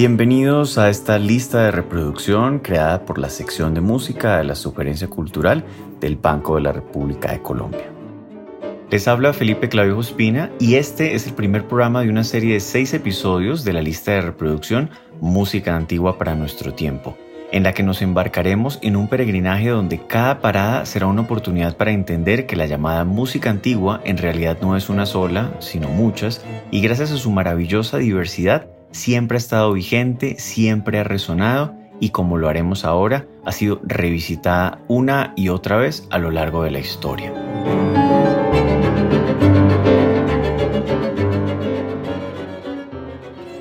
Bienvenidos a esta lista de reproducción creada por la sección de música de la Sugerencia Cultural del Banco de la República de Colombia. Les habla Felipe Clavijo Espina y este es el primer programa de una serie de seis episodios de la lista de reproducción Música Antigua para nuestro tiempo, en la que nos embarcaremos en un peregrinaje donde cada parada será una oportunidad para entender que la llamada música antigua en realidad no es una sola, sino muchas, y gracias a su maravillosa diversidad, siempre ha estado vigente, siempre ha resonado y como lo haremos ahora, ha sido revisitada una y otra vez a lo largo de la historia.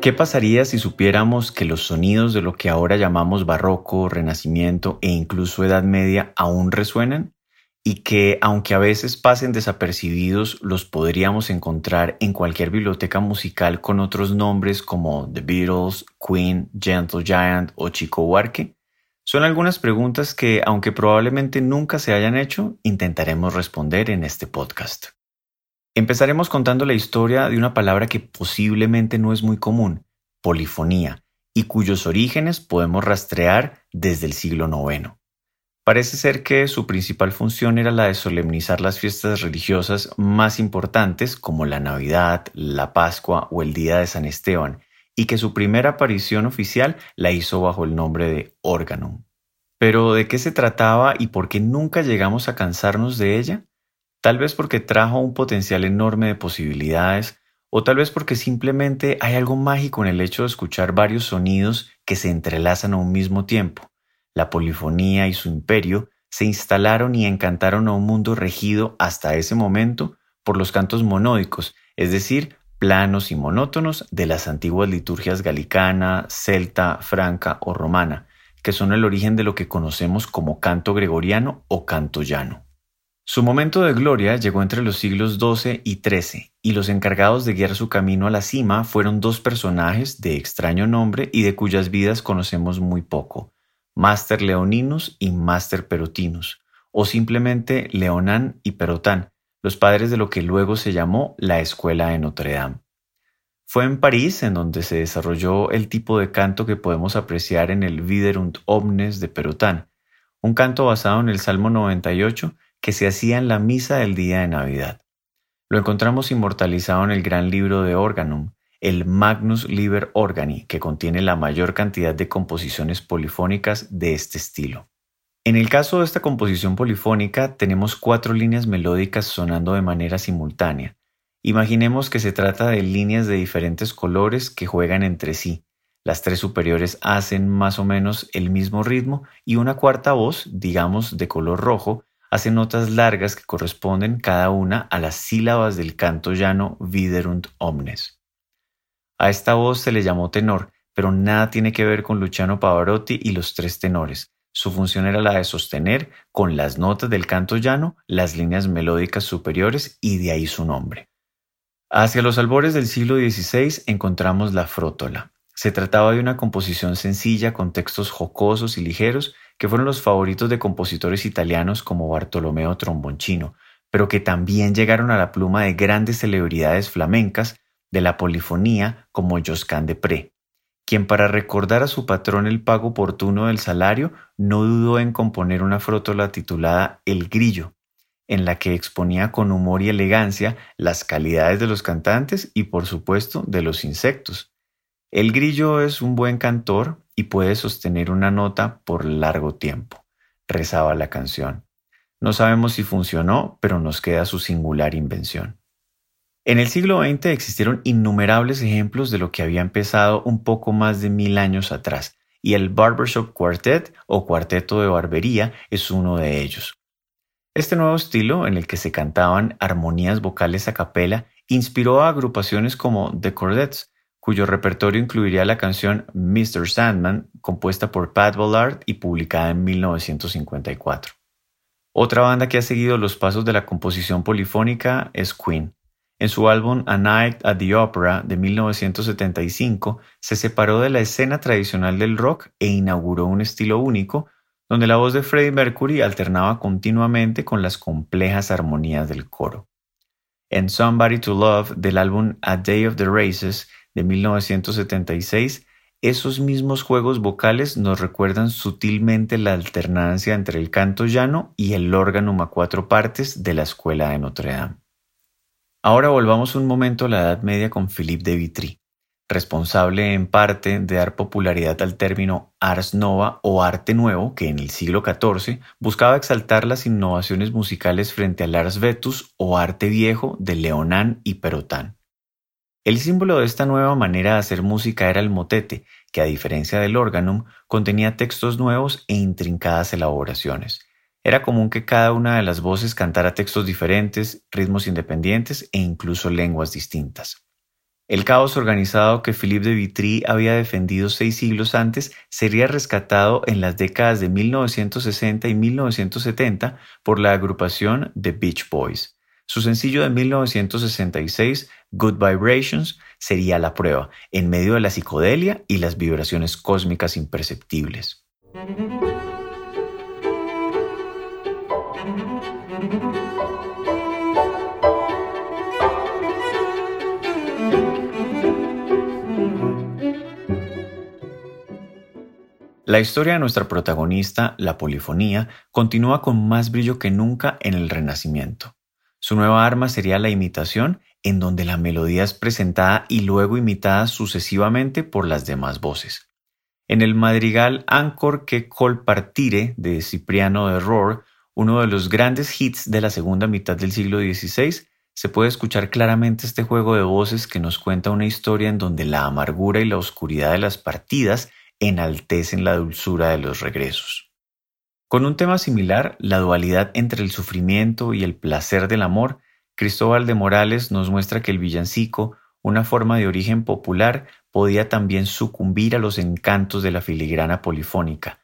¿Qué pasaría si supiéramos que los sonidos de lo que ahora llamamos barroco, renacimiento e incluso Edad Media aún resuenan? Y que aunque a veces pasen desapercibidos, los podríamos encontrar en cualquier biblioteca musical con otros nombres como The Beatles, Queen, Gentle Giant o Chico Huarque? Son algunas preguntas que, aunque probablemente nunca se hayan hecho, intentaremos responder en este podcast. Empezaremos contando la historia de una palabra que posiblemente no es muy común, polifonía, y cuyos orígenes podemos rastrear desde el siglo IX. Parece ser que su principal función era la de solemnizar las fiestas religiosas más importantes como la Navidad, la Pascua o el Día de San Esteban, y que su primera aparición oficial la hizo bajo el nombre de órgano. Pero ¿de qué se trataba y por qué nunca llegamos a cansarnos de ella? Tal vez porque trajo un potencial enorme de posibilidades, o tal vez porque simplemente hay algo mágico en el hecho de escuchar varios sonidos que se entrelazan a un mismo tiempo la polifonía y su imperio se instalaron y encantaron a un mundo regido hasta ese momento por los cantos monódicos, es decir, planos y monótonos de las antiguas liturgias galicana, celta, franca o romana, que son el origen de lo que conocemos como canto gregoriano o canto llano. Su momento de gloria llegó entre los siglos XII y XIII, y los encargados de guiar su camino a la cima fueron dos personajes de extraño nombre y de cuyas vidas conocemos muy poco, Master Leoninus y Master Perotinus, o simplemente Leonán y Perotán, los padres de lo que luego se llamó la Escuela de Notre Dame. Fue en París en donde se desarrolló el tipo de canto que podemos apreciar en el Viderunt Omnes de Perotán, un canto basado en el Salmo 98 que se hacía en la misa del día de Navidad. Lo encontramos inmortalizado en el gran libro de Organum, el Magnus Liber Organi, que contiene la mayor cantidad de composiciones polifónicas de este estilo. En el caso de esta composición polifónica tenemos cuatro líneas melódicas sonando de manera simultánea. Imaginemos que se trata de líneas de diferentes colores que juegan entre sí. Las tres superiores hacen más o menos el mismo ritmo y una cuarta voz, digamos de color rojo, hace notas largas que corresponden cada una a las sílabas del canto llano Viderunt Omnes. A esta voz se le llamó tenor, pero nada tiene que ver con Luciano Pavarotti y los tres tenores. Su función era la de sostener con las notas del canto llano las líneas melódicas superiores y de ahí su nombre. Hacia los albores del siglo XVI encontramos la frótola. Se trataba de una composición sencilla con textos jocosos y ligeros que fueron los favoritos de compositores italianos como Bartolomeo Tromboncino, pero que también llegaron a la pluma de grandes celebridades flamencas de la polifonía como Josquin de Pré, quien para recordar a su patrón el pago oportuno del salario no dudó en componer una frótola titulada El Grillo, en la que exponía con humor y elegancia las calidades de los cantantes y por supuesto de los insectos. El grillo es un buen cantor y puede sostener una nota por largo tiempo, rezaba la canción. No sabemos si funcionó, pero nos queda su singular invención. En el siglo XX existieron innumerables ejemplos de lo que había empezado un poco más de mil años atrás, y el Barbershop Quartet o Cuarteto de Barbería es uno de ellos. Este nuevo estilo, en el que se cantaban armonías vocales a capela, inspiró a agrupaciones como The Cordettes, cuyo repertorio incluiría la canción Mr. Sandman, compuesta por Pat Ballard y publicada en 1954. Otra banda que ha seguido los pasos de la composición polifónica es Queen. En su álbum A Night at the Opera de 1975 se separó de la escena tradicional del rock e inauguró un estilo único donde la voz de Freddie Mercury alternaba continuamente con las complejas armonías del coro. En Somebody to Love del álbum A Day of the Races de 1976, esos mismos juegos vocales nos recuerdan sutilmente la alternancia entre el canto llano y el órgano a cuatro partes de la escuela de Notre Dame. Ahora volvamos un momento a la Edad Media con Philippe de Vitry, responsable en parte de dar popularidad al término ars nova o arte nuevo, que en el siglo XIV buscaba exaltar las innovaciones musicales frente al ars vetus o arte viejo de Leonan y Perotán. El símbolo de esta nueva manera de hacer música era el motete, que a diferencia del organum contenía textos nuevos e intrincadas elaboraciones. Era común que cada una de las voces cantara textos diferentes, ritmos independientes e incluso lenguas distintas. El caos organizado que Philippe de Vitry había defendido seis siglos antes sería rescatado en las décadas de 1960 y 1970 por la agrupación The Beach Boys. Su sencillo de 1966, Good Vibrations, sería la prueba, en medio de la psicodelia y las vibraciones cósmicas imperceptibles. La historia de nuestra protagonista, la polifonía, continúa con más brillo que nunca en el Renacimiento. Su nueva arma sería la imitación, en donde la melodía es presentada y luego imitada sucesivamente por las demás voces. En el madrigal Ancor que colpartire de Cipriano de Rohr, uno de los grandes hits de la segunda mitad del siglo XVI, se puede escuchar claramente este juego de voces que nos cuenta una historia en donde la amargura y la oscuridad de las partidas enaltecen la dulzura de los regresos. Con un tema similar, la dualidad entre el sufrimiento y el placer del amor, Cristóbal de Morales nos muestra que el villancico, una forma de origen popular, podía también sucumbir a los encantos de la filigrana polifónica.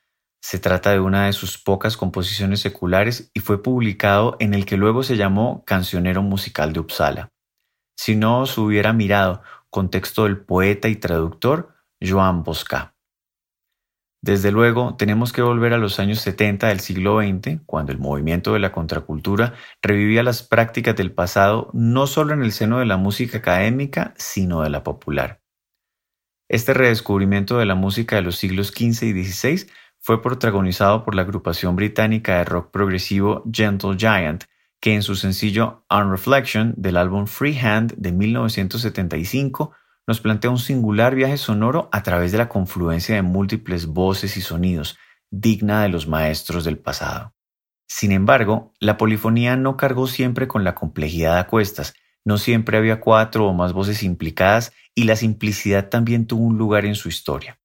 Se trata de una de sus pocas composiciones seculares y fue publicado en el que luego se llamó Cancionero Musical de Uppsala. Si no os hubiera mirado con texto del poeta y traductor Joan Bosca. Desde luego, tenemos que volver a los años 70 del siglo XX, cuando el movimiento de la contracultura revivía las prácticas del pasado no solo en el seno de la música académica, sino de la popular. Este redescubrimiento de la música de los siglos XV y XVI fue protagonizado por la agrupación británica de rock progresivo Gentle Giant, que en su sencillo On Reflection del álbum Freehand de 1975 nos plantea un singular viaje sonoro a través de la confluencia de múltiples voces y sonidos, digna de los maestros del pasado. Sin embargo, la polifonía no cargó siempre con la complejidad a cuestas, no siempre había cuatro o más voces implicadas y la simplicidad también tuvo un lugar en su historia.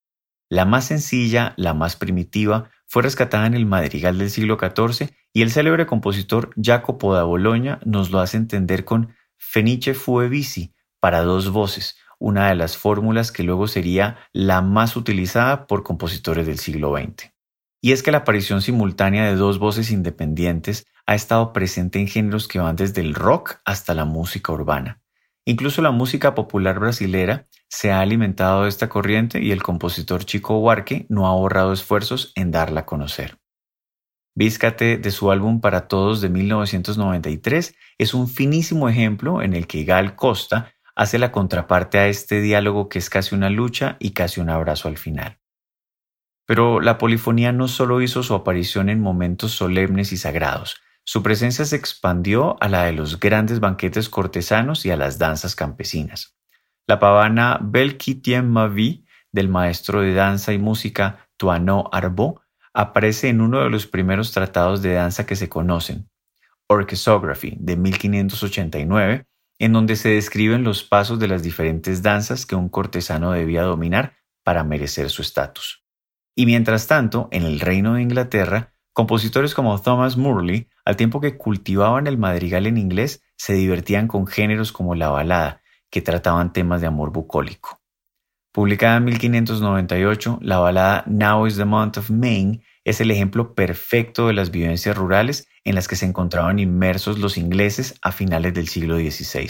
La más sencilla, la más primitiva, fue rescatada en el madrigal del siglo XIV y el célebre compositor Jacopo da Bologna nos lo hace entender con Fenice fue bici para dos voces, una de las fórmulas que luego sería la más utilizada por compositores del siglo XX. Y es que la aparición simultánea de dos voces independientes ha estado presente en géneros que van desde el rock hasta la música urbana. Incluso la música popular brasilera se ha alimentado esta corriente y el compositor Chico Huarque no ha ahorrado esfuerzos en darla a conocer. Víscate de su álbum Para Todos de 1993 es un finísimo ejemplo en el que Gal Costa hace la contraparte a este diálogo que es casi una lucha y casi un abrazo al final. Pero la polifonía no solo hizo su aparición en momentos solemnes y sagrados, su presencia se expandió a la de los grandes banquetes cortesanos y a las danzas campesinas. La pavana Belkitien Mavi del maestro de danza y música Tuano Arbo aparece en uno de los primeros tratados de danza que se conocen, Orchesography de 1589, en donde se describen los pasos de las diferentes danzas que un cortesano debía dominar para merecer su estatus. Y mientras tanto, en el Reino de Inglaterra, compositores como Thomas Murley, al tiempo que cultivaban el madrigal en inglés, se divertían con géneros como la balada, que trataban temas de amor bucólico. Publicada en 1598, la balada Now is the Month of Maine es el ejemplo perfecto de las vivencias rurales en las que se encontraban inmersos los ingleses a finales del siglo XVI.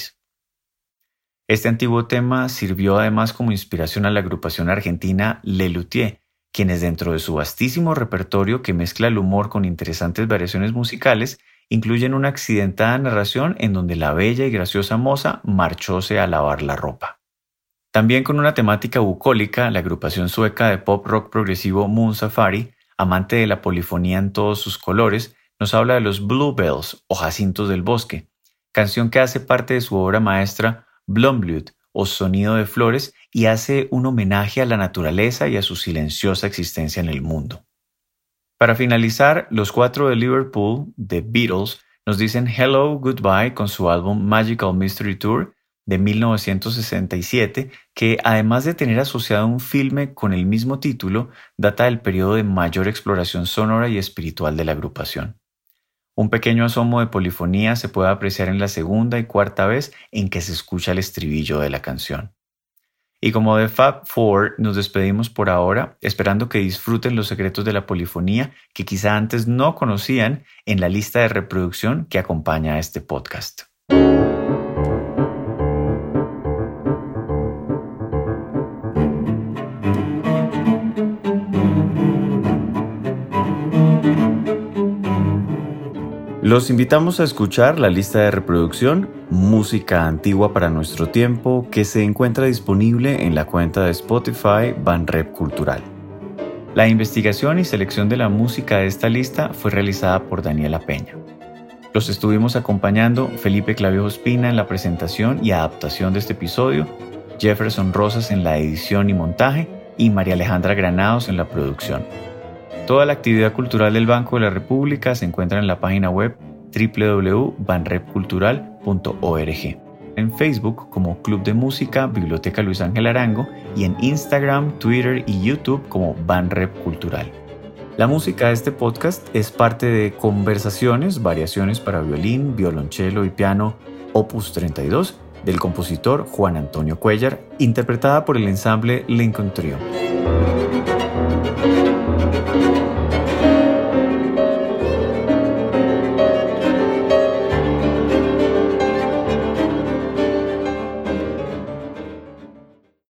Este antiguo tema sirvió además como inspiración a la agrupación argentina Le Luthier, quienes dentro de su vastísimo repertorio que mezcla el humor con interesantes variaciones musicales, incluyen una accidentada narración en donde la bella y graciosa moza marchóse a lavar la ropa. También con una temática bucólica, la agrupación sueca de pop rock progresivo Moon Safari, amante de la polifonía en todos sus colores, nos habla de los Bluebells o jacintos del bosque, canción que hace parte de su obra maestra Blomblut o Sonido de Flores y hace un homenaje a la naturaleza y a su silenciosa existencia en el mundo. Para finalizar, los cuatro de Liverpool, The Beatles, nos dicen Hello, Goodbye con su álbum Magical Mystery Tour de 1967, que además de tener asociado un filme con el mismo título, data del periodo de mayor exploración sonora y espiritual de la agrupación. Un pequeño asomo de polifonía se puede apreciar en la segunda y cuarta vez en que se escucha el estribillo de la canción. Y como de Fab Four nos despedimos por ahora, esperando que disfruten los secretos de la polifonía que quizá antes no conocían en la lista de reproducción que acompaña a este podcast. Los invitamos a escuchar la lista de reproducción Música Antigua para Nuestro Tiempo que se encuentra disponible en la cuenta de Spotify Banrep Cultural. La investigación y selección de la música de esta lista fue realizada por Daniela Peña. Los estuvimos acompañando Felipe Clavio Espina en la presentación y adaptación de este episodio, Jefferson Rosas en la edición y montaje y María Alejandra Granados en la producción. Toda la actividad cultural del Banco de la República se encuentra en la página web en Facebook como Club de Música Biblioteca Luis Ángel Arango y en Instagram, Twitter y YouTube como Banrep Cultural. La música de este podcast es parte de Conversaciones, variaciones para violín, violonchelo y piano, opus 32, del compositor Juan Antonio Cuellar, interpretada por el ensamble Lincoln Trio.